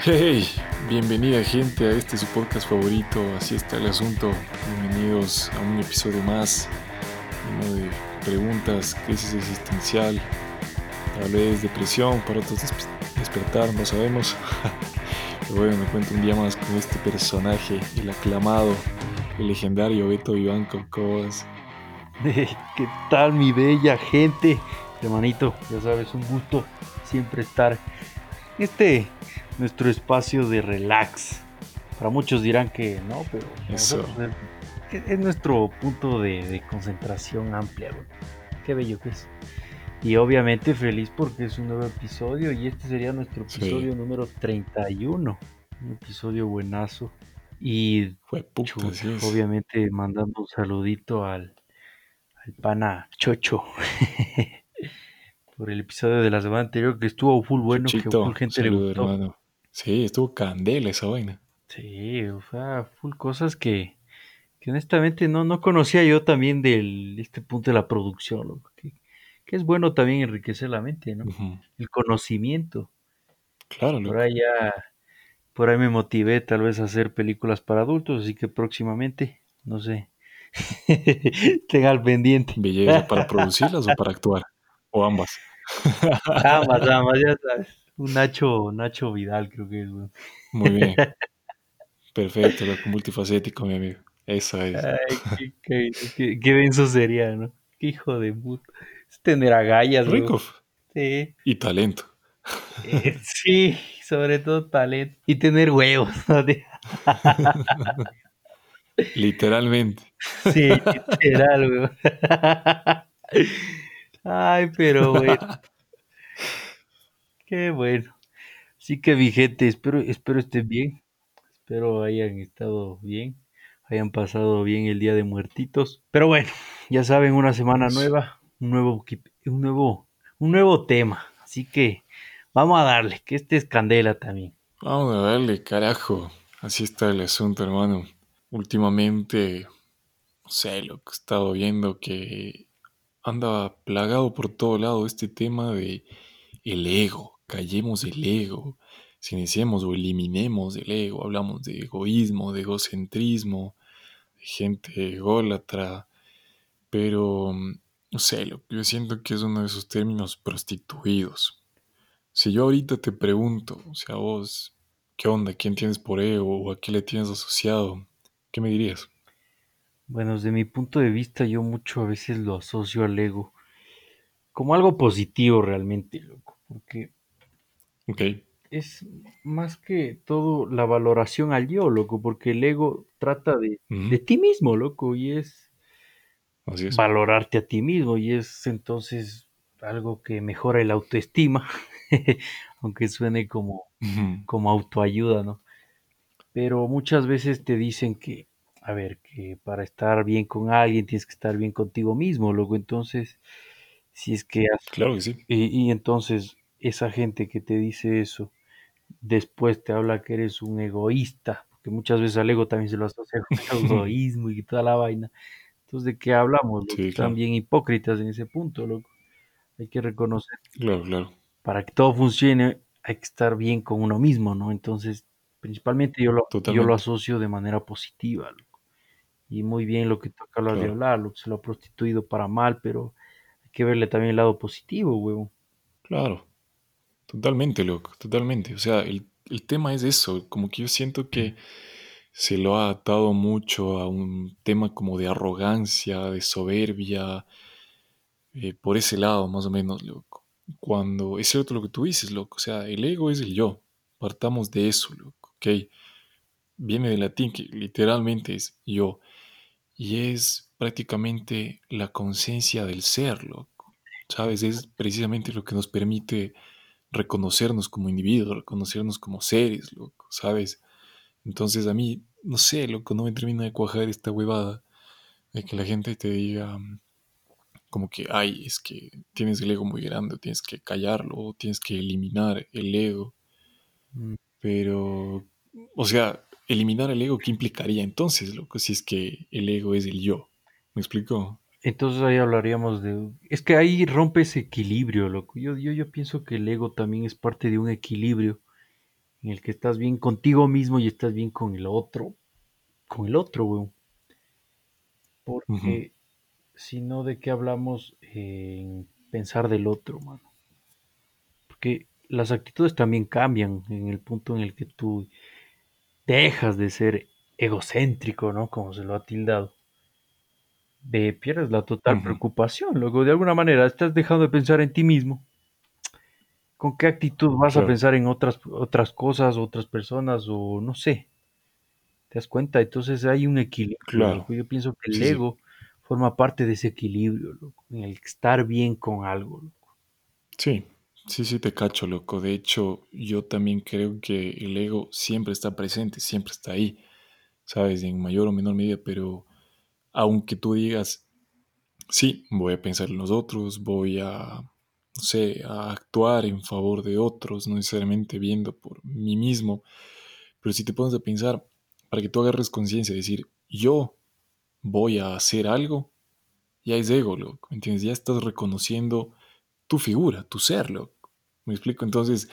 Hey, bienvenida gente a este su podcast favorito, así está el asunto. Bienvenidos a un episodio más, uno de preguntas, crisis existencial, tal vez depresión, para otros despertar, no sabemos. Pero bueno, me cuento un día más con este personaje, el aclamado, el legendario Beto Iván Cocos. ¿Qué tal mi bella gente? Hermanito, ya sabes, un gusto siempre estar este nuestro espacio de relax. Para muchos dirán que no, pero Eso. es, es nuestro punto de, de concentración amplia. güey. Qué bello que es. Y obviamente feliz porque es un nuevo episodio y este sería nuestro Sí. episodio número 31. Un episodio buenazo. Y Fue puta, es. obviamente mandando un saludito al, al pana Chocho por el episodio de la semana anterior que estuvo full bueno, que full gente le saludo, gustó. hermano. Sí, estuvo candela esa vaina. Sí, o sea, full cosas que, que honestamente no, no conocía yo también del este punto de la producción, loco, que, que es bueno también enriquecer la mente, ¿no? Ujú. El conocimiento. Claro, Por loco. ahí ya, por ahí me motivé tal vez a hacer películas para adultos, así que próximamente, no sé, tenga al pendiente. Belleza, ¿para producirlas o para actuar? O ambas. Ambas, ambas, ya sabes. Un Nacho, Nacho Vidal creo que es, güey. Muy bien. Perfecto, loco, multifacético, mi amigo. Esa es. Ay, qué, qué, qué- qué denso sería, ¿no? Qué hijo de puta. Es tener agallas, güey. Rico. Sí. Y talento. Eh, sí, sobre todo talento. Y tener huevos, Literalmente. Sí, literal, güey. Ay, pero bueno. Qué bueno. Así que, mi gente, espero, espero estén bien. Espero hayan estado bien. Hayan pasado bien el día de muertitos. Pero bueno, ya saben, una semana Eso. nueva, un nuevo, un nuevo, un nuevo tema. Así que vamos a darle, que este es candela también. Vamos a darle, carajo. Así está el asunto, hermano. Últimamente, no sé, lo que he estado viendo que anda plagado por todo lado este tema de el ego. Callemos el ego. Silenciemos o eliminemos el ego. Hablamos de egoísmo, de egocentrismo, de gente ególatra. Pero, mm, no sé, yo siento que es uno de esos términos prostituidos. Si yo ahorita te pregunto, o sea, vos, ¿qué onda? ¿Quién tienes por ego? ¿O a qué le tienes asociado? ¿Qué me dirías? Bueno, desde mi punto de vista, yo mucho a veces lo asocio al ego como algo positivo realmente, loco, porque Ok, es más que todo la valoración al yo, loco, porque el ego trata de, de ti mismo, loco, y es así es. valorarte a ti mismo, y es entonces algo que mejora el autoestima, aunque suene como, como autoayuda, ¿no? Pero muchas veces te dicen que, a ver, que para estar bien con alguien tienes que estar bien contigo mismo, loco, entonces, si es que has- Claro que sí. y, y entonces esa gente que te dice eso, después te habla que eres un egoísta, porque muchas veces al ego también se lo asocia con el egoísmo y toda la vaina. Entonces, ¿de qué hablamos? Sí, Están bien hipócritas en ese punto, loco. Hay que reconocer, Claro, claro. para que todo funcione, hay que estar bien con uno mismo, ¿no? Entonces, principalmente yo lo, yo lo asocio de manera positiva, loco. Y muy bien lo que tú acabas de hablar, lo que se lo ha prostituido para mal, pero hay que verle también el lado positivo, huevo. Claro. Totalmente, loco. Totalmente. O sea, el, el tema es eso. Como que yo siento que se lo ha atado mucho a un tema como de arrogancia, de soberbia, eh, por ese lado, más o menos, loco. Cuando es cierto lo que tú dices, loco. O sea, el ego es el yo. Partamos de eso, loco. Ok. Viene del latín, que literalmente es yo. Y es prácticamente la conciencia del ser, loco. ¿Sabes? Es precisamente lo que nos permite reconocernos como individuos, reconocernos como seres, loco. ¿Sabes? Entonces a mí, no sé, loco, no me termina de cuajar esta huevada de que la gente te diga mm, como que, ay, es que tienes el ego muy grande, tienes que callarlo, tienes que eliminar el ego. Mm. Pero, o sea, eliminar el ego, ¿qué implicaría entonces, loco? Si es que el ego es el yo. ¿Me explico? Entonces ahí hablaríamos de... Es que ahí rompe ese equilibrio, loco. Yo, yo, yo pienso que el ego también es parte de un equilibrio en el que estás bien contigo mismo y estás bien con el otro, con el otro, weón. Porque si no, ¿de qué hablamos en pensar del otro, mano? Porque las actitudes también cambian en el punto en el que tú dejas de ser egocéntrico, ¿no? Como se lo ha tildado. De, pierdes la total preocupación, luego de alguna manera estás dejando de pensar en ti mismo. ¿Con qué actitud vas a pensar en otras, otras cosas, otras personas o no sé? ¿Te das cuenta? Entonces hay un equilibrio, claro. loco. Yo pienso que el Sí, sí. ego forma parte de ese equilibrio, loco, en el estar bien con algo, loco. Sí, sí, sí te cacho, loco. De hecho, yo también creo que el ego siempre está presente, siempre está ahí, ¿sabes? En mayor o menor medida, pero aunque tú digas, sí, voy a pensar en los otros, voy a, no sé, a actuar en favor de otros, no necesariamente viendo por mí mismo, pero si te pones a pensar, para que tú agarres conciencia, decir, yo voy a hacer algo, ya es ego, loco, ¿entiendes? Ya estás reconociendo tu figura, tu ser, loco. ¿Me explico? Entonces,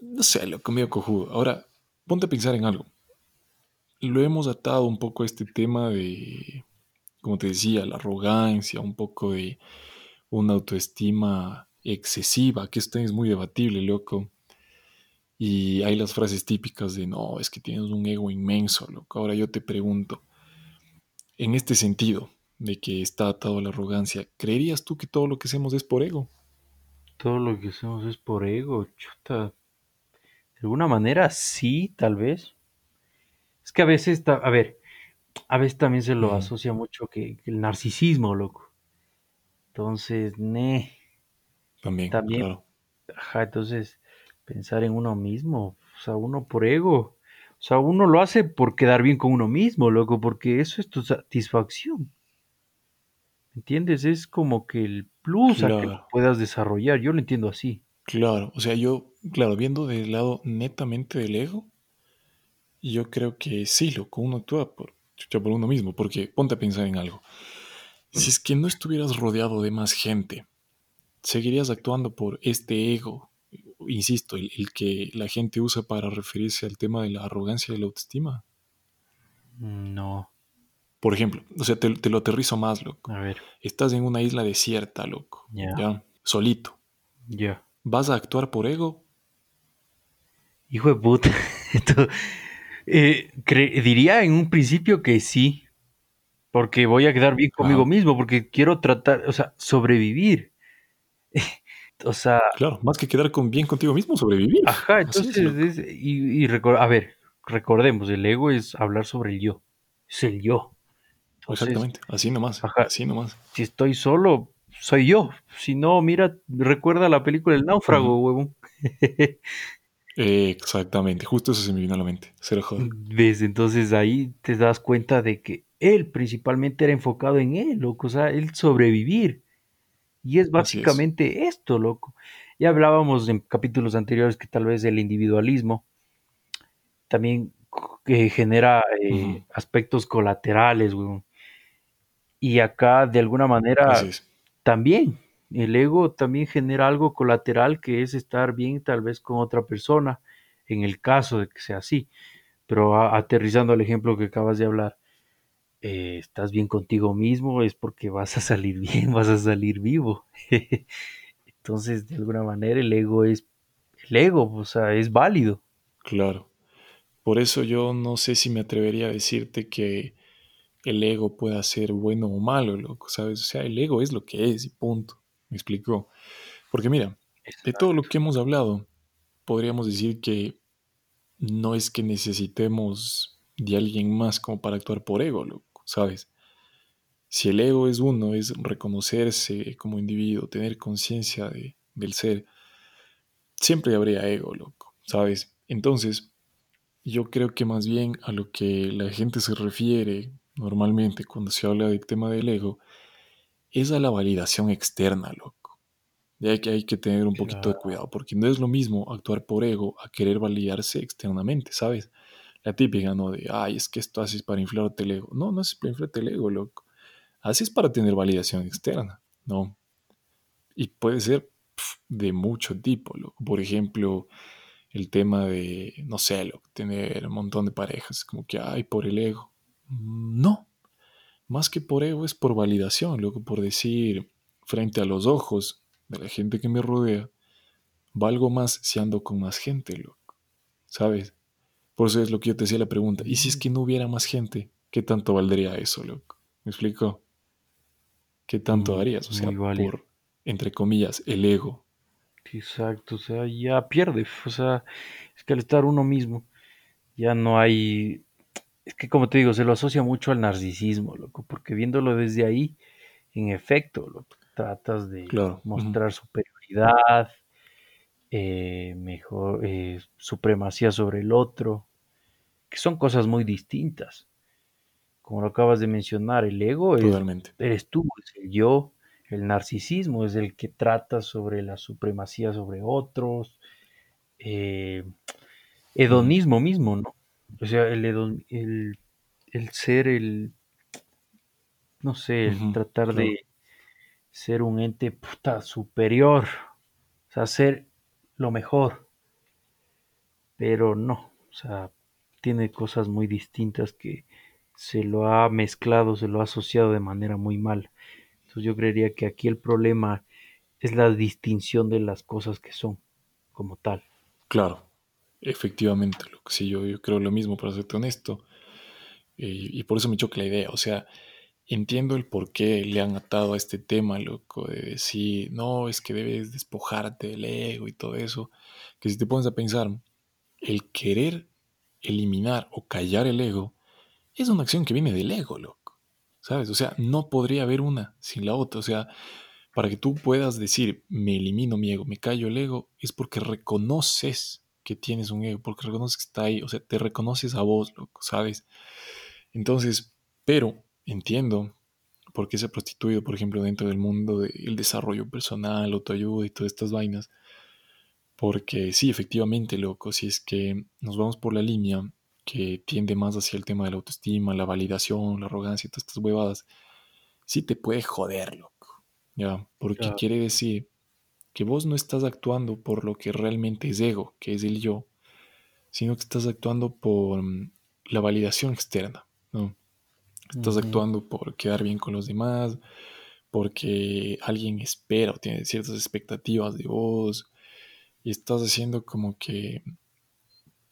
no sé, loco, medio cojudo. Ahora, ponte a pensar en algo. Lo hemos atado un poco a este tema de, como te decía, la arrogancia, un poco de una autoestima excesiva, que esto es muy debatible, loco. Y hay las frases típicas de, no, es que tienes un ego inmenso, loco. Ahora yo te pregunto, en este sentido de que está atado a la arrogancia, ¿creerías tú que todo lo que hacemos es por ego? Todo lo que hacemos es por ego, chuta. De alguna manera sí, tal vez. Es que a veces, a ver, a veces también se lo asocia mucho que, que el narcisismo, loco. Entonces, ne, También, también, claro. ajá, entonces pensar en uno mismo, o sea, uno por ego. O sea, uno lo hace por quedar bien con uno mismo, loco, porque eso es tu satisfacción. ¿Entiendes? Es como que el plus a que puedas desarrollar. Yo lo entiendo así. claro. O sea, yo, claro, viendo del lado netamente del ego, yo creo que sí, loco, uno actúa por, por uno mismo, porque ponte a pensar en algo. Si es que no estuvieras rodeado de más gente, seguirías actuando por este ego, insisto, el, el que la gente usa para referirse al tema de la arrogancia y la autoestima. No, Por ejemplo, o sea, te, te lo aterrizo más, loco. a ver, Estás en una isla desierta, loco, ya, ya, solito. ya. ¿Vas a actuar por ego? Hijo de puta. Esto, eh, diría en un principio que sí, porque voy a quedar bien conmigo Ajá, mismo, porque quiero tratar, o sea, sobrevivir. O sea, claro, más que quedar con bien contigo mismo, sobrevivir. ajá, es, entonces, es- y, y recor- a ver, recordemos, el ego es hablar sobre el yo, es el yo. Entonces, Exactamente, así nomás, ajá, así nomás. si estoy solo, soy yo. Si no, mira, recuerda la película El náufrago, huevón. Exactamente, justo eso se me vino a la mente, cero joda. ¿Ves? Entonces ahí te das cuenta de que él principalmente era enfocado en él, loco, o sea, el sobrevivir. Y es básicamente esto, loco. Ya hablábamos en capítulos anteriores que tal vez el individualismo también eh, genera aspectos colaterales, weón. Y acá, de alguna manera, también, el ego también genera algo colateral que es estar bien tal vez con otra persona, en el caso de que sea así. Pero aterrizando al ejemplo que acabas de hablar, eh, estás bien contigo mismo, es porque vas a salir bien, vas a salir vivo. Entonces, de alguna manera, el ego es el ego, o sea, es válido. Claro. Por eso yo no sé si me atrevería a decirte que el ego pueda ser bueno o malo, loco, ¿sabes? O sea, el ego es lo que es y punto. ¿Me explico? Porque mira, de todo lo que hemos hablado, podríamos decir que no es que necesitemos de alguien más como para actuar por ego, loco, ¿sabes? Si el ego es uno, es reconocerse como individuo, tener conciencia de, del ser, siempre habría ego, loco, ¿sabes? Entonces, yo creo que más bien a lo que la gente se refiere normalmente cuando se habla del tema del ego es a la validación externa, loco. Ya que hay que tener un poquito de cuidado, porque no es lo mismo actuar por ego a querer validarse externamente, ¿sabes? La típica, ¿no? De, ay, es que esto haces para inflarte el ego. No, no es para inflarte el ego, loco. Haces para tener validación externa, ¿no? Y puede ser de mucho tipo, loco. Por ejemplo, el tema de, no sé, lo, tener un montón de parejas, como que, ay, por el ego. Mm, no, más que por ego es por validación, loco, por decir frente a los ojos de la gente que me rodea, valgo más si ando con más gente, loco, ¿sabes? Por eso es lo que yo te decía la pregunta, ¿y si es que no hubiera más gente, qué tanto valdría eso, loco? ¿Me explico? ¿Qué tanto Mm, harías? O sea, por, entre comillas, el ego. Exacto, o sea, ya pierde. O sea, es que al estar uno mismo, ya no hay. Es que, como te digo, se lo asocia mucho al narcisismo, loco, porque viéndolo desde ahí, en efecto, lo tratas de Claro. mostrar superioridad, eh, mejor, eh, supremacía sobre el otro, que son cosas muy distintas. Como lo acabas de mencionar, el ego es, Totalmente. eres tú, es el yo, el narcisismo es el que trata sobre la supremacía sobre otros, eh, hedonismo mismo, ¿no? O sea, el, el, el ser, el, no sé, el tratar Claro, de ser un ente puta, superior, o sea, ser lo mejor, pero no, o sea, tiene cosas muy distintas que se lo ha mezclado, se lo ha asociado de manera muy mal. Entonces yo creería que aquí el problema es la distinción de las cosas que son como tal. claro. Efectivamente, que sí, yo, yo creo lo mismo, para serte honesto. Y, y por eso me choca la idea. O sea, entiendo el por qué le han atado a este tema, loco, de decir, no, es que debes despojarte del ego y todo eso. Que si te pones a pensar, el querer eliminar o callar el ego es una acción que viene del ego, loco. ¿Sabes? O sea, no podría haber una sin la otra. O sea, para que tú puedas decir, me elimino mi ego, me callo el ego, es porque reconoces que tienes un ego, porque reconoces que está ahí, o sea, te reconoces a vos, loco, ¿sabes? Entonces, pero entiendo por qué se ha prostituido, por ejemplo, dentro del mundo del desarrollo personal, autoayuda y todas estas vainas, porque sí, efectivamente, loco, si es que nos vamos por la línea que tiende más hacia el tema de la autoestima, la validación, la arrogancia y todas estas huevadas, sí te puede joder, loco. ¿Ya? Porque Claro. quiere decir que vos no estás actuando por lo que realmente es ego, que es el yo, sino que estás actuando por mm, la validación externa, ¿no? Estás actuando por quedar bien con los demás, porque alguien espera o tiene ciertas expectativas de vos, y estás haciendo como que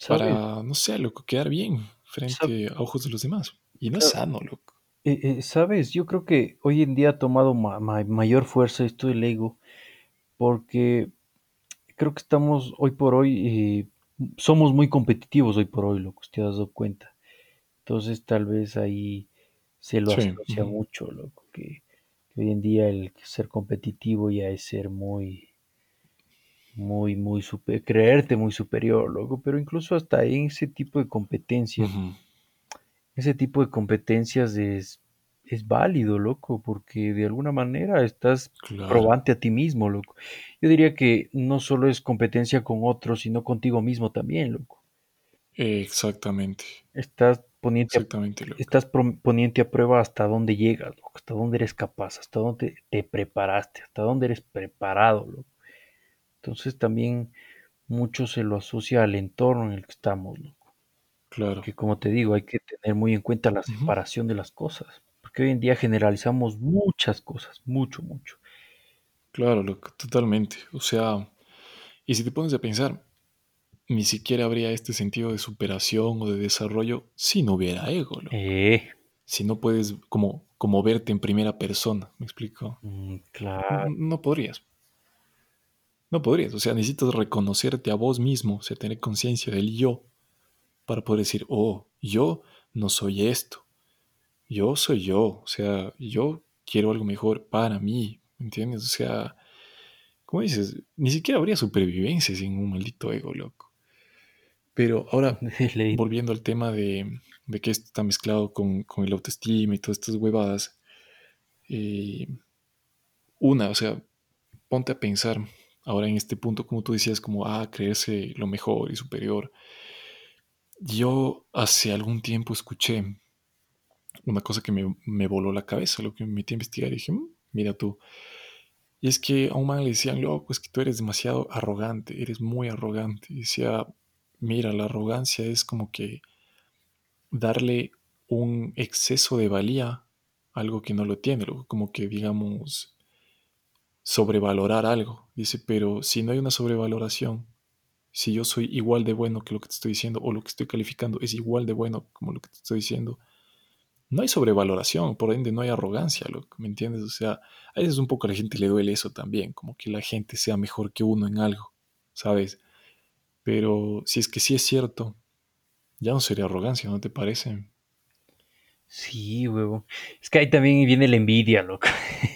para, no sé, loco, quedar bien frente a ojos de los demás. Y no es sano, loco. eh, eh, ¿sabes? Yo creo que hoy en día ha tomado ma- ma- mayor fuerza esto del ego, porque creo que estamos hoy por hoy, eh, somos muy competitivos hoy por hoy, lo que usted ha dado cuenta. Entonces tal vez ahí se lo Sí, asocia mucho, loco, que, que hoy en día el ser competitivo ya es ser muy, muy, muy super, creerte muy superior, loco, pero incluso hasta en ese tipo de competencias, ese tipo de competencias es, es válido, loco, porque de alguna manera estás claro, probante a ti mismo, loco. Yo diría que no solo es competencia con otros, sino contigo mismo también, loco. exactamente, Estás poniente a, exactamente, loco. estás pro- poniente a prueba hasta dónde llegas, loco, hasta dónde eres capaz, hasta dónde te preparaste, hasta dónde eres preparado, loco. Entonces también mucho se lo asocia al entorno en el que estamos, loco. Claro. Que como te digo, hay que tener muy en cuenta la ujú, separación de las cosas, porque hoy en día generalizamos muchas cosas, mucho, mucho. Claro, loco, totalmente. O sea, y si te pones a pensar, ni siquiera habría este sentido de superación o de desarrollo si no hubiera ego, loco. Eh, Si no puedes como, como verte en primera persona, ¿me explico? mm, claro, No podrías, no podrías. O sea, necesitas reconocerte a vos mismo, o sea, tener conciencia del yo para poder decir, oh, yo no soy esto, yo soy yo, o sea, yo quiero algo mejor para mí, ¿me entiendes? O sea, como dices, ni siquiera habría supervivencia sin un maldito ego, loco. Pero ahora, volviendo al tema de, de que esto está mezclado con, con el autoestima y todas estas huevadas, eh, una, o sea, ponte a pensar ahora en este punto, como tú decías, como, ah, creerse lo mejor y superior. Yo hace algún tiempo escuché una cosa que me, me voló la cabeza, lo que me metí a investigar y dije, "Mm, mira tú, Y es que a un man le decían, loco, es que tú eres demasiado arrogante, eres muy arrogante. Y decía, mira, la arrogancia es como que darle un exceso de valía a algo que no lo tiene, como que digamos sobrevalorar algo. Dice, pero si no hay una sobrevaloración, si yo soy igual de bueno que lo que te estoy diciendo o lo que estoy calificando es igual de bueno como lo que te estoy diciendo, no hay sobrevaloración, por ende no hay arrogancia, ¿me entiendes? O sea, a veces un poco a la gente le duele eso también, como que la gente sea mejor que uno en algo, ¿sabes? Pero si es que sí es cierto, ya no sería arrogancia, ¿no te parece? Sí, huevo. Es que ahí también viene la envidia, loco.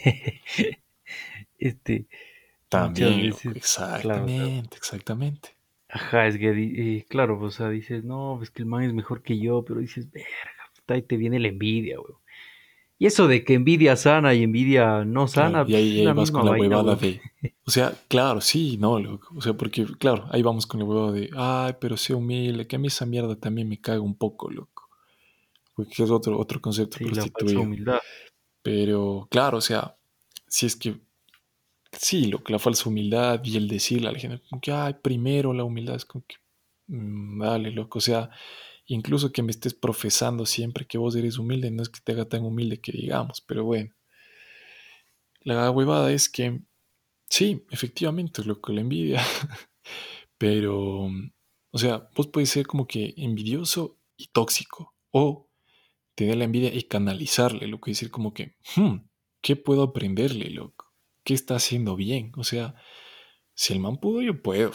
este. También, exactamente, exactamente. Ajá, es que, eh, claro, o sea, dices, no, es que el man es mejor que yo, pero dices, verga, ahí te viene la envidia, huevo. Y eso de que envidia sana y envidia no sana. y ahí, vas con la huevada de. O sea, claro, sí, no, loco. O sea, porque, claro, ahí vamos con la huevada de. Ay, pero sé humilde, que a mí esa mierda también me caga un poco, loco. Porque es otro, otro concepto sí, humildad. Pero, claro, o sea, si es que. Sí, lo que la falsa humildad y el decirle a la gente, como que, ay, primero la humildad, es como que. Mm, dale, loco. O sea, Incluso que me estés profesando siempre que vos eres humilde, no es que te haga tan humilde que digamos, pero bueno. La huevada es que, sí, efectivamente, lo que la envidia. pero, o sea, vos puedes ser como que envidioso y tóxico. O tener la envidia y canalizarle, lo que decir como que, hmm, ¿qué puedo aprenderle, loco? ¿Qué está haciendo bien? O sea, si el man pudo, yo puedo.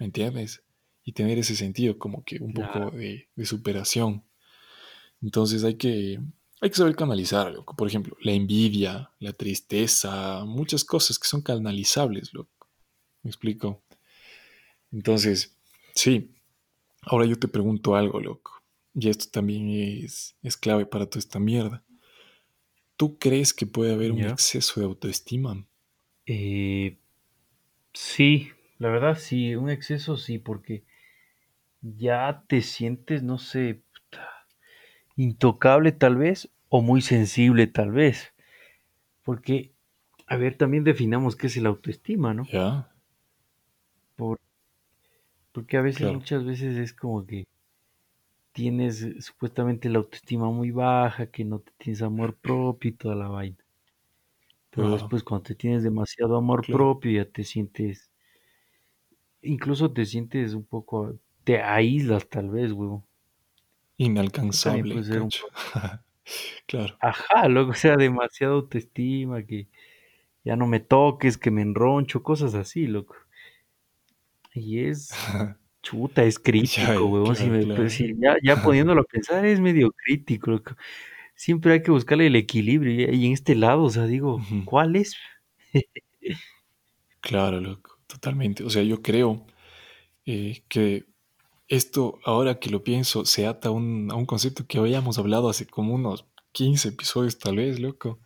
¿Me entiendes? Y tener ese sentido como que un poco de, superación. Entonces hay que, hay que saber canalizarlo. Por ejemplo, la envidia, la tristeza, muchas cosas que son canalizables, loco. ¿Me explico? Entonces, sí. Ahora yo te pregunto algo, loco. Y esto también es, es clave para toda esta mierda. ¿Tú crees que puede haber un exceso de autoestima? Eh, sí, la verdad sí, un exceso sí, porque ya te sientes, no sé, intocable tal vez o muy sensible tal vez. Porque, a ver, también definamos qué es el autoestima, ¿no? Ya. porque a veces, muchas veces es como que tienes eh, supuestamente la autoestima muy baja, que no te tienes amor propio y toda la vaina. Pero después cuando te tienes demasiado amor propio ya te sientes, incluso te sientes un poco te aíslas tal vez, huevo. Inalcanzable. claro. Ajá, luego sea demasiado autoestima, que ya no me toques, que me enroncho, cosas así, loco. Y es chuta, es crítico, huevón. ya, ya poniéndolo a pensar, es medio crítico, loco. Siempre hay que buscarle el equilibrio. Y en este lado, o sea, digo, ¿cuál es? claro, loco, totalmente. O sea, yo creo eh, que esto, ahora que lo pienso, se ata a un, concepto que habíamos hablado hace como unos 15 episodios, tal vez, loco.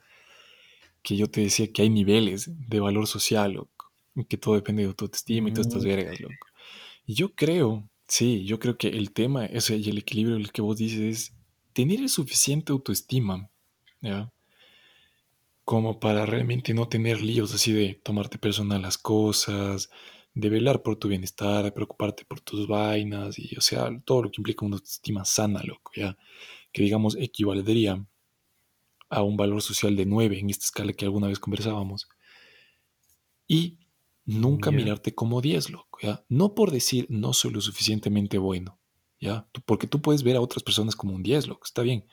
Que yo te decía que hay niveles de valor social, loco. Que todo depende de tu autoestima y todas estas vergas, loco. Y yo creo, sí, yo creo que el tema, ese y el equilibrio el que vos dices es tener el suficiente autoestima, ¿ya? Como para realmente no tener líos así de tomarte personal las cosas, de velar por tu bienestar, de preocuparte por tus vainas y, o sea, todo lo que implica una autoestima sana, loco, ya, que digamos equivaldría a un valor social de 9 en esta escala que alguna vez conversábamos. Y nunca mirarte como 10, loco, ya, no por decir no soy lo suficientemente bueno, ya, porque tú puedes ver a otras personas como un 10, loco, está bien,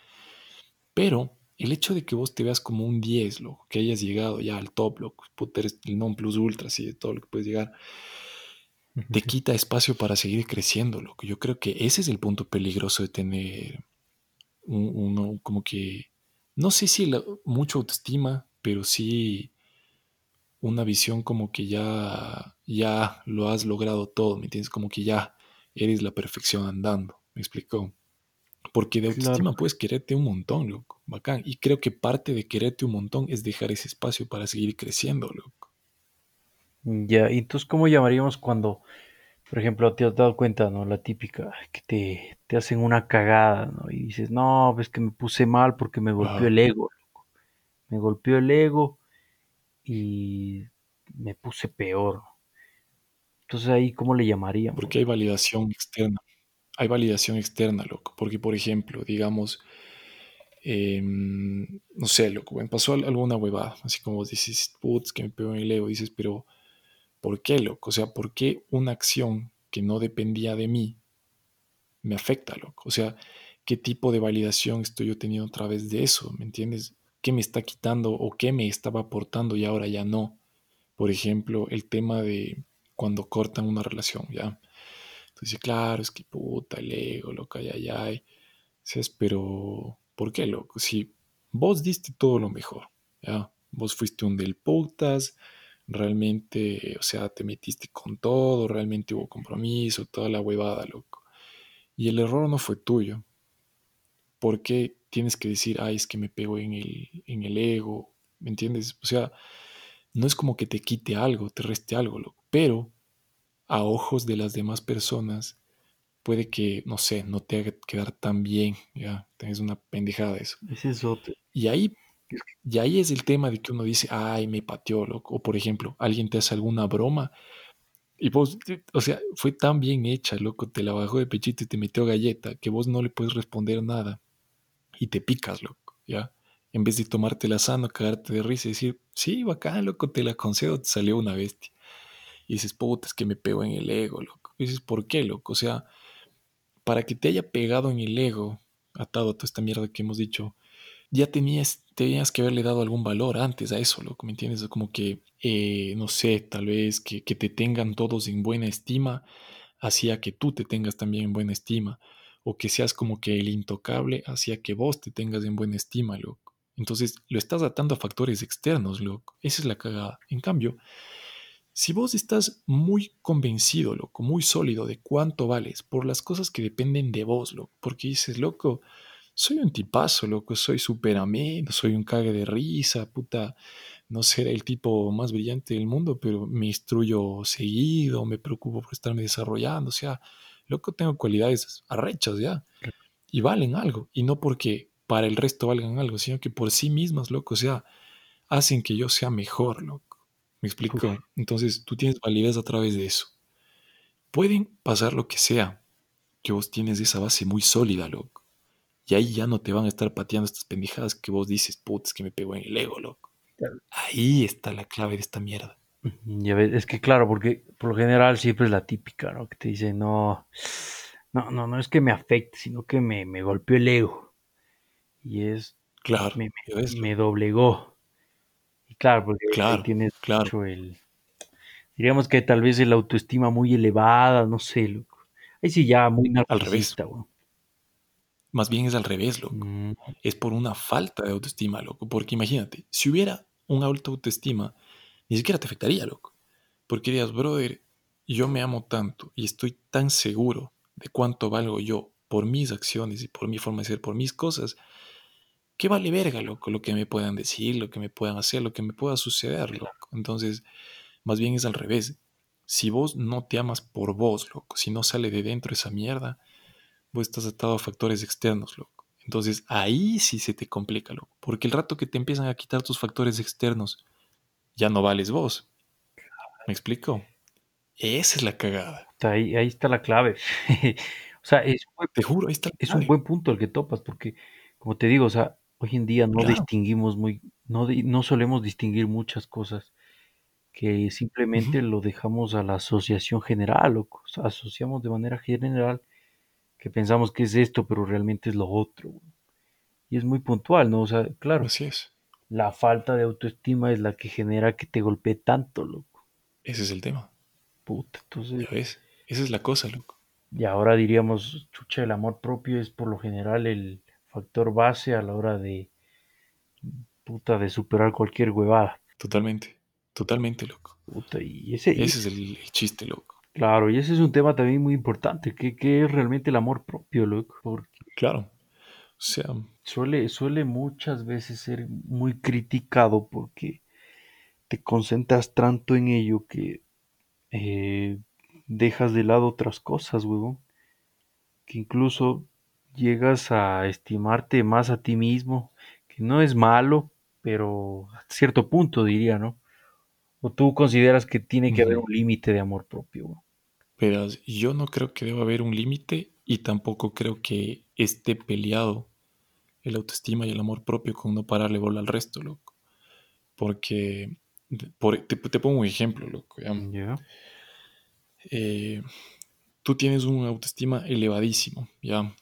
pero el hecho de que vos te veas como un 10, loco, que hayas llegado ya al top, loco, eres el non plus ultra, así de todo lo que puedes llegar, te quita espacio para seguir creciendo, loco. Yo creo que ese es el punto peligroso de tener uno como que, no sé si la, mucho autoestima, pero sí una visión como que ya, ya lo has logrado todo, ¿me entiendes? Como que ya eres la perfección andando, ¿me explicó? Porque de autoestima puedes quererte un montón, loco, bacán. Y creo que parte de quererte un montón es dejar ese espacio para seguir creciendo, loco. Ya, y entonces, ¿cómo llamaríamos cuando, por ejemplo, te has dado cuenta, ¿no? La típica, que te, te hacen una cagada, ¿no? Y dices, no, ves que me puse mal porque me golpeó el ego, loco. Me golpeó el ego y me puse peor. Entonces ahí, ¿cómo le llamaríamos? Porque hay validación externa. Hay validación externa, loco. Porque, por ejemplo, digamos, em, no sé, loco, me pasó alguna huevada. Así como vos dices, putz, que me pegó en el ego. Dices, pero, ¿por qué, loco? O sea, ¿por qué una acción que no dependía de mí me afecta, loco? O sea, ¿qué tipo de validación estoy yo teniendo a través de eso? ¿Me entiendes? ¿Qué me está quitando o qué me estaba aportando y ahora ya no? Por ejemplo, el tema de cuando cortan una relación, ¿ya? Entonces, claro, es que puta, el ego, loco, ay, ay, ay. Dices, pero, ¿por qué, loco? Si vos diste todo lo mejor, ¿ya? Vos fuiste un del putas, realmente, o sea, te metiste con todo, realmente hubo compromiso, toda la huevada, loco. Y el error no fue tuyo. ¿Por qué tienes que decir, ay, es que me pego en el, en el ego? ¿Me entiendes? O sea, no es como que te quite algo, te reste algo, loco. Pero a ojos de las demás personas puede que, no sé, no te haga quedar tan bien, ya, tenés una pendejada de eso. Ese es otro. Y ahí, y ahí es el tema de que uno dice, ay, me pateó, loco. O por ejemplo, alguien te hace alguna broma y vos, o sea, fue tan bien hecha, loco, te la bajó de pechito y te metió galleta que vos no le puedes responder nada y te picas, loco, ¿ya? En vez de tomártela sano, cagarte de risa y decir, sí, bacán, loco, te la concedo, te salió una bestia. Y dices, puta, es que me pegó en el ego, loco. Dices, ¿por qué, loco? O sea, para que te haya pegado en el ego, atado a toda esta mierda que hemos dicho, ya tenías, tenías que haberle dado algún valor antes a eso, loco, ¿me entiendes? Como que, eh, no sé, tal vez que, que te tengan todos en buena estima, hacía que tú te tengas también en buena estima, o que seas como que el intocable, hacía que vos te tengas en buena estima, loco. Entonces lo estás atando a factores externos, loco. Esa es la cagada. En cambio, si vos estás muy convencido, loco, muy sólido de cuánto vales por las cosas que dependen de vos, loco, porque dices, loco, soy un tipazo, loco, soy súper ameno, soy un cague de risa, puta, no seré el tipo más brillante del mundo, pero me instruyo seguido, me preocupo por estarme desarrollando, o sea, loco, tengo cualidades arrechas ya, y valen algo, y no porque para el resto valgan algo, sino que por sí mismas, loco, o sea, hacen que yo sea mejor, loco. ¿Me explico? Entonces tú tienes validez a través de eso. Pueden pasar lo que sea, que vos tienes esa base muy sólida, loco. Y ahí ya no te van a estar pateando estas pendejadas que vos dices, putz, que me pegó en el ego, loco. Ahí está la clave de esta mierda. Ya ves, es que claro, porque por lo general siempre es la típica, ¿no? Que te dice, no, no, no, no es que me afecte, sino que me, me golpeó el ego. Y es, Claro, me, ves, me doblegó. Claro, porque claro, tienes claro. mucho el, diríamos que tal vez el autoestima muy elevada, no sé, loco. Ahí sí ya muy Al revés. Más bien es al revés, loco. Mm, Es por una falta de autoestima, loco. Porque imagínate, si hubiera un alta autoestima, ni siquiera te afectaría, loco. Porque dirías, brother, yo me amo tanto y estoy tan seguro de cuánto valgo yo por mis acciones y por mi forma de ser, por mis cosas, que vale verga, loco, lo que me puedan decir, lo que me puedan hacer, lo que me pueda suceder, loco. Entonces, más bien es al revés. Si vos no te amas por vos, loco, si no sale de dentro esa mierda, vos estás atado a factores externos, loco. Entonces ahí sí se te complica, loco. Porque el rato que te empiezan a quitar tus factores externos, ya no vales vos. ¿Me explico? Esa es la cagada. ahí, ahí está la clave. O sea, es, Te juro, ahí está la es un buen punto el que topas, porque, como te digo, o sea, hoy en día no Claro. distinguimos muy, no, di- no solemos distinguir muchas cosas, que simplemente lo dejamos a la asociación general, loco. O asociamos de manera general que pensamos que es esto, pero realmente es lo otro. güey. Y es muy puntual, ¿no? O sea, claro, Así es. la falta de autoestima es la que genera que te golpee tanto, loco. Ese es el tema. Puta, entonces, Ya ves. Esa es la cosa, loco. y ahora diríamos, chucha, el amor propio es por lo general el factor base a la hora de, puta, de superar cualquier huevada. Totalmente. Totalmente, loco. Puta, y ese, Ese es el, el chiste, loco. claro, y ese es un tema también muy importante, ¿qué, qué es realmente el amor propio, loco? Porque Claro. O sea, suele, suele muchas veces ser muy criticado porque te concentras tanto en ello que eh, dejas de lado otras cosas, huevón. Que incluso llegas a estimarte más a ti mismo, que no es malo, pero a cierto punto diría, ¿no? ¿O tú consideras que tiene que haber un límite de amor propio? Verás, yo no creo que deba haber un límite y tampoco creo que esté peleado el autoestima y el amor propio con no pararle bola al resto, loco. Porque, por- te, te pongo un ejemplo, loco. ¿ya? Ya. Eh, tú tienes un autoestima elevadísimo, ¿ya?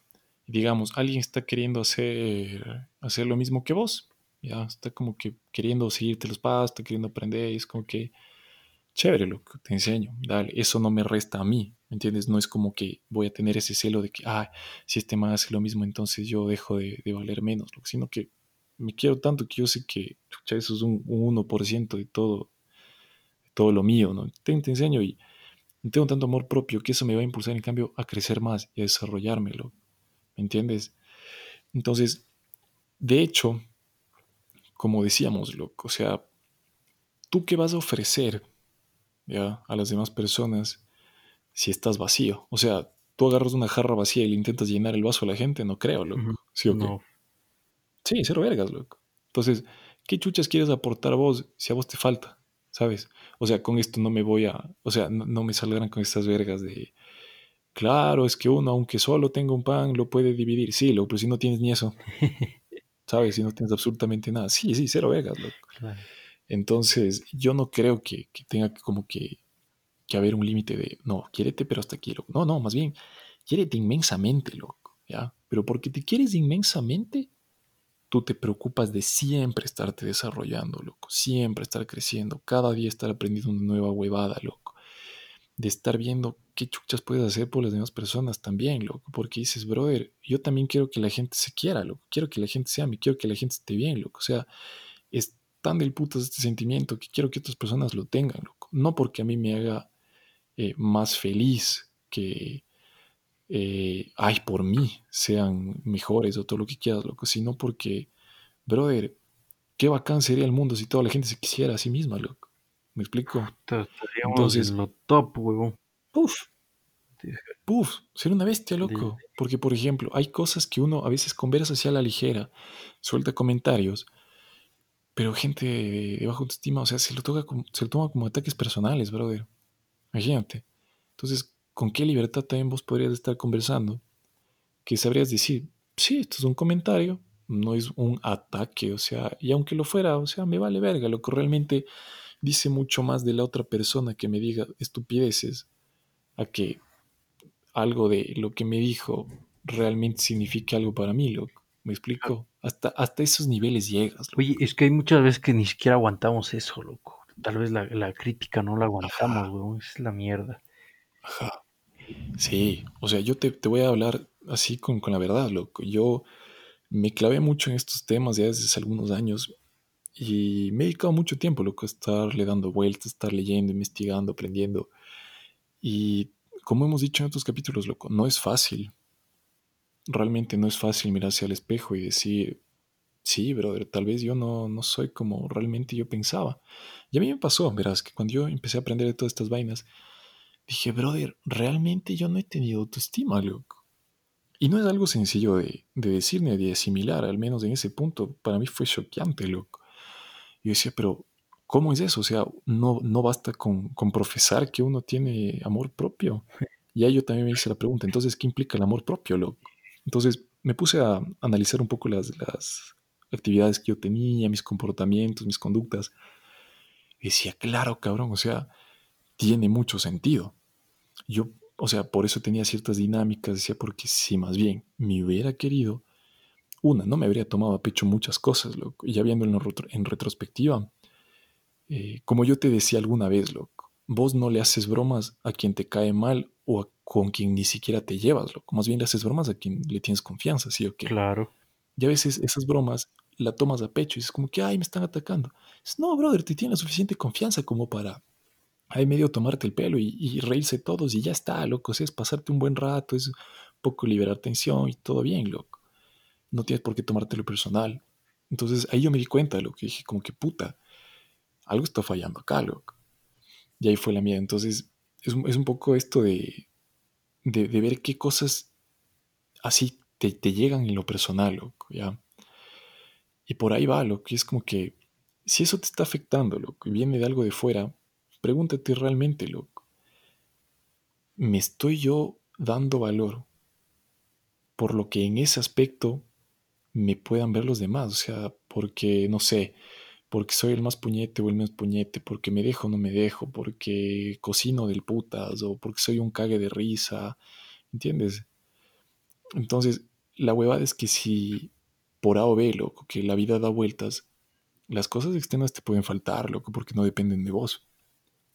Digamos, alguien está queriendo hacer, hacer lo mismo que vos, ¿ya? Está como que queriendo seguirte los pasos, está queriendo aprender, y es como que, chévere, loco, te enseño, dale, eso no me resta a mí, ¿me entiendes? No es como que voy a tener ese celo de que, ah, si este man hace lo mismo, entonces yo dejo de, de valer menos, sino que me quiero tanto que yo sé que, chucha, eso es un, un 1% de todo, todo lo mío, ¿no? Te, te enseño y tengo tanto amor propio que eso me va a impulsar, en cambio, a crecer más y a desarrollármelo, ¿me entiendes? Entonces, de hecho, como decíamos, loco, o sea, ¿tú qué vas a ofrecer ¿ya? a las demás personas si estás vacío? O sea, tú agarras una jarra vacía y le intentas llenar el vaso a la gente, no creo, loco. ¿Sí o qué? No. Sí, cero vergas, loco. Entonces, ¿qué chuchas quieres aportar vos si a vos te falta? ¿Sabes? O sea, con esto no me voy a. O sea, no, no me salgan con estas vergas de. Claro, es que uno, aunque solo tenga un pan, lo puede dividir. Sí, loco, pero si no tienes ni eso, ¿sabes? Si no tienes absolutamente nada. Sí, sí, cero vergas, loco. Claro. Entonces, yo no creo que, que tenga como que, que haber un límite de, no, quiérete, pero hasta aquí, loco. No, no, más bien, quiérete inmensamente, loco, ¿ya? Pero porque te quieres inmensamente, tú te preocupas de siempre estarte desarrollando, loco, siempre estar creciendo, cada día estar aprendiendo una nueva huevada, loco, de estar viendo qué chuchas puedes hacer por las demás personas también, loco, porque dices, brother, yo también quiero que la gente se quiera, loco, quiero que la gente se ame, quiero que la gente esté bien, loco, o sea, es tan del putas este sentimiento que quiero que otras personas lo tengan, loco, no porque a mí me haga eh, más feliz que, eh, ay, por mí sean mejores o todo lo que quieras, loco, sino porque, brother, qué bacán sería el mundo si toda la gente se quisiera a sí misma, loco. ¿Me explico? Entonces, en lo top, huevón. puff, De- puff, ser una bestia, loco. Porque, por ejemplo, hay cosas que uno a veces conversa hacia la ligera, suelta comentarios, pero gente de, baja autoestima, o sea, se lo, toca como- se lo toma como ataques personales, brother. Imagínate. Entonces, ¿con qué libertad también vos podrías estar conversando? Que sabrías decir, sí, esto es un comentario, no es un ataque, o sea, y aunque lo fuera, o sea, me vale verga, lo que realmente dice mucho más de la otra persona que me diga estupideces a que algo de lo que me dijo realmente signifique algo para mí, loco. ¿Me explico? Hasta, hasta esos niveles llegas, loco. Oye, es que hay muchas veces que ni siquiera aguantamos eso, loco. Tal vez la, la crítica no la aguantamos. Esa es la mierda. ajá. Sí, o sea, yo te, te voy a hablar así con, con la verdad, loco. Yo me clavé mucho en estos temas ya desde hace algunos años y me he dedicado mucho tiempo, loco, a estarle dando vueltas, estar leyendo, investigando, aprendiendo. Y como hemos dicho en otros capítulos, loco, no es fácil. Realmente no es fácil mirarse al espejo y decir, sí, brother, tal vez yo no, no soy como realmente yo pensaba. Y a mí me pasó, verás, que cuando yo empecé a aprender de todas estas vainas, dije, brother, realmente yo no he tenido autoestima, loco. Y no es algo sencillo de, de decir ni de asimilar, al menos en ese punto, para mí fue choqueante, loco. Yo decía, pero ¿cómo es eso? O sea, no, no basta con, con profesar que uno tiene amor propio. Y ahí yo también me hice la pregunta, entonces, ¿qué implica el amor propio, loco? Entonces me puse a analizar un poco las, las actividades que yo tenía, mis comportamientos, mis conductas. Y decía, claro, cabrón, o sea, tiene mucho sentido. Yo, o sea, por eso tenía ciertas dinámicas, decía, porque si más bien me hubiera querido, una, no me habría tomado a pecho muchas cosas, loco. Y ya viéndolo en, retro- en retrospectiva, eh, como yo te decía alguna vez, loco, vos no le haces bromas a quien te cae mal o a- con quien ni siquiera te llevas, loco. Más bien le haces bromas a quien le tienes confianza, ¿sí o qué? Claro. Y a veces esas bromas la tomas a pecho y es como que, ay, me están atacando. Es, no, brother, te tienen la suficiente confianza como para ahí medio tomarte el pelo y, y reírse todos y ya está, loco. O sea, es pasarte un buen rato, es un poco liberar tensión y todo bien, loco. No tienes por qué tomártelo personal. Entonces ahí yo me di cuenta de lo que dije, como que puta, algo está fallando acá, loco. Y ahí fue la mía. Entonces es, es un poco esto de, de, ver qué cosas así te, te llegan en lo personal, loco, ¿ya? Y por ahí va, lo que es como que si eso te está afectando, loco, y viene de algo de fuera, pregúntate realmente, loco, ¿me estoy yo dando valor por lo que en ese aspecto me puedan ver los demás? O sea, porque, no sé, porque soy el más puñete o el menos puñete, porque me dejo o no me dejo, porque cocino del putas o porque soy un cague de risa, ¿entiendes? Entonces, la huevada es que si por A o B, loco, que la vida da vueltas, las cosas externas te pueden faltar, loco, porque no dependen de vos.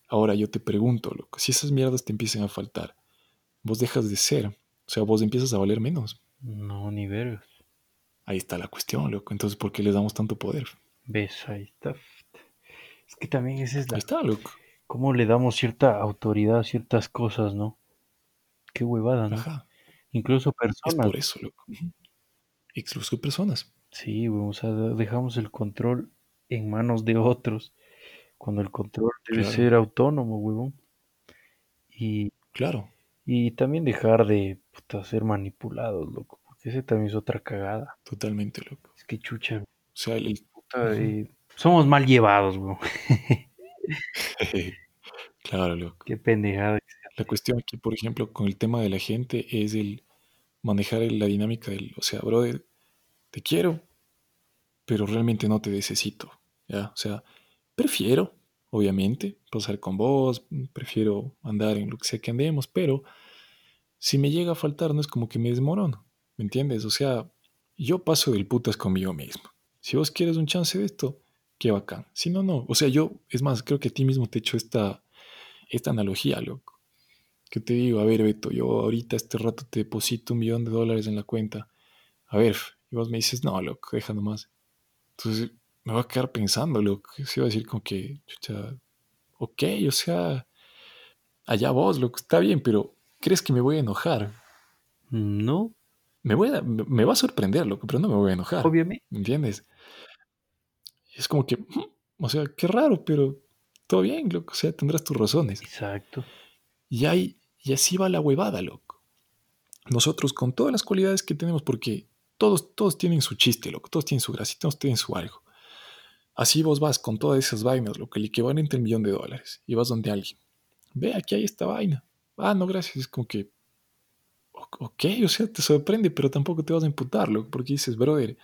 Ahora yo te pregunto, loco, si esas mierdas te empiezan a faltar, vos dejas de ser, o sea, vos empiezas a valer menos. No, ni vergas. Ahí está la cuestión, loco. Entonces, ¿por qué les damos tanto poder? ¿Ves? Ahí está. Es que también esa es la... Ahí está, loco. ¿Cómo le damos cierta autoridad a ciertas cosas, no? Qué huevada, ¿no? Ajá. Incluso Es personas. por eso, loco. Incluso personas. Sí, o sea, dejamos el control en manos de otros, cuando el control debe Claro. ser autónomo, huevón. Y, Claro, y también dejar de puta, ser manipulados, loco, ese también es otra cagada. totalmente, loco. Es que chucha, O sea, el, puta, somos mal llevados, güey. claro, loco. Qué pendejada. La cuestión aquí, por ejemplo, con el tema de la gente es el manejar la dinámica del, o sea, brother, te quiero, pero realmente no te necesito, ¿ya? O sea, prefiero, obviamente, pasar con vos, prefiero andar en lo que sea que andemos, pero si me llega a faltar, no es como que me desmorono, ¿me entiendes? O sea, yo paso del putas conmigo mismo. Si vos quieres un chance de esto, qué bacán. Si no, no. O sea, yo, es más, creo que a ti mismo te he hecho esta, esta analogía, loco. Que te digo, a ver, Beto, yo ahorita este rato te deposito un millón de dólares en la cuenta. A ver, y vos me dices, no, loco, deja nomás. Entonces me voy a quedar pensando, loco. Se iba a decir como que, chucha, ok, o sea, allá vos, loco, está bien, pero ¿crees que me voy a enojar? No, Me, voy a, me va a sorprender, loco, pero no me voy a enojar. obviamente. ¿Me entiendes? Es como que, mm, o sea, qué raro, pero todo bien, loco. O sea, tendrás tus razones. Exacto. Y, hay, y así va la huevada, loco. Nosotros con todas las cualidades que tenemos, porque todos, todos tienen su chiste, loco. Todos tienen su gracia, todos tienen su algo. Así vos vas con todas esas vainas, lo que el equivalente al millón de dólares, y vas donde alguien. Ve, aquí hay esta vaina. Ah, no, gracias. Es como que, ok, o sea, te sorprende, pero tampoco te vas a imputar, loco, porque dices, brother,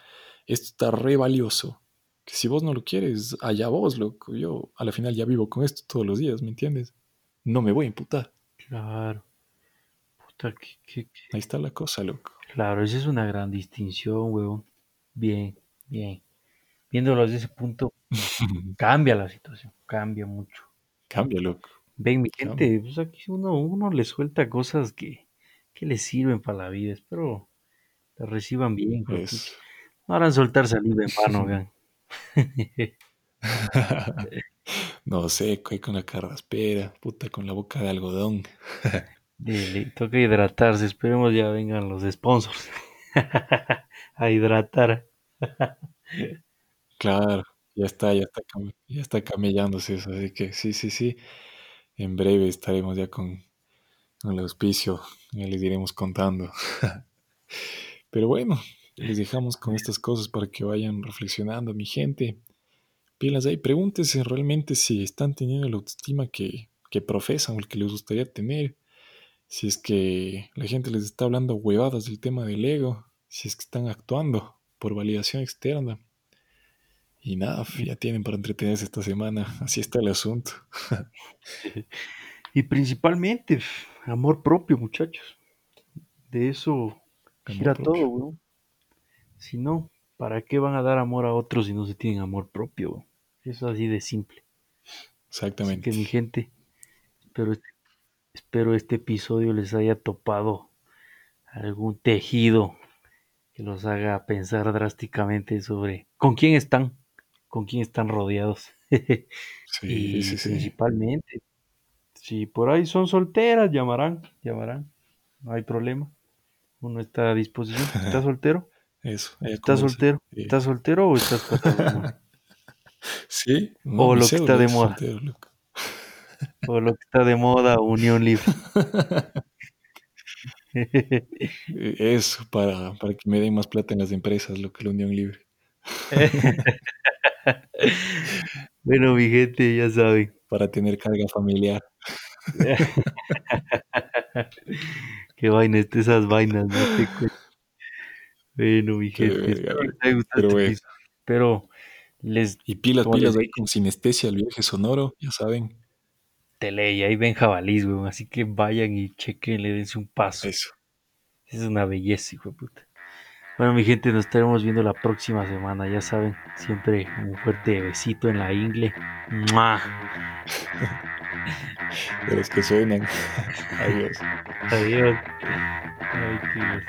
esto está re valioso. Que si vos no lo quieres, allá vos, loco. Yo a la final ya vivo con esto todos los días, ¿me entiendes? No me voy a imputar. Claro. Puta, que, que- que- Ahí está la cosa, loco. Claro, esa es una gran distinción, huevón. Bien, bien. Viéndolo desde ese punto, cambia la situación, cambia mucho. Cambia, loco. Ven, mi gente, pues aquí uno, uno le suelta cosas que, que le sirven para la vida. Espero las reciban bien. Eso. No harán soltar saliva en vano, no sé, con la carraspera, puta, con la boca de algodón. Dele, toca hidratarse. Esperemos ya vengan los sponsors a hidratar. Claro, ya está, ya está, ya está camellándose eso. Así que sí, sí, sí. En breve estaremos ya con, el auspicio. Ya les iremos contando. Pero bueno, les dejamos con estas cosas para que vayan reflexionando, mi gente. Pilas ahí, pregúntense realmente si están teniendo la autoestima que, que profesan o el que les gustaría tener. Si es que la gente les está hablando huevadas del tema del ego. Si es que están actuando por validación externa. Y nada, ya tienen para entretenerse esta semana. Así está el asunto. Y principalmente, amor propio, muchachos. De eso gira Amor todo, weón. Si no, ¿para qué van a dar amor a otros si no se tienen amor propio? weón? Eso así de simple. Así Exactamente. que mi gente, espero este, espero este episodio les haya topado algún tejido que los haga pensar drásticamente sobre con quién están, con quién están rodeados. Sí, y sí, sí. principalmente, si por ahí son solteras, llamarán, llamarán, no hay problema. Uno está a disposición. ¿Estás soltero? Eso. ¿Estás soltero? Sí. ¿Estás soltero o estás amor? Sí, O lo que está de moda. soltero, o lo que está de moda, unión libre. Eh, Eso, para, para que me den más plata en las empresas, lo que la Unión Libre. bueno, mi gente, ya saben. Para tener carga familiar. Qué vaina, esas vainas, no te Bueno, mi gente, gustado este Pero les. Y pilas, pilas ahí con sinestesia, el viaje sonoro, ya saben. Te ley, ahí ven jabalís, weón. Así que vayan y chequen, le dense un paso. Eso. Es una belleza, hijo de puta. Bueno, mi gente, nos estaremos viendo la próxima semana. Ya saben, siempre un fuerte besito en la ingle. ¡Mua! de los que suenan. Adiós. Adiós. Ay,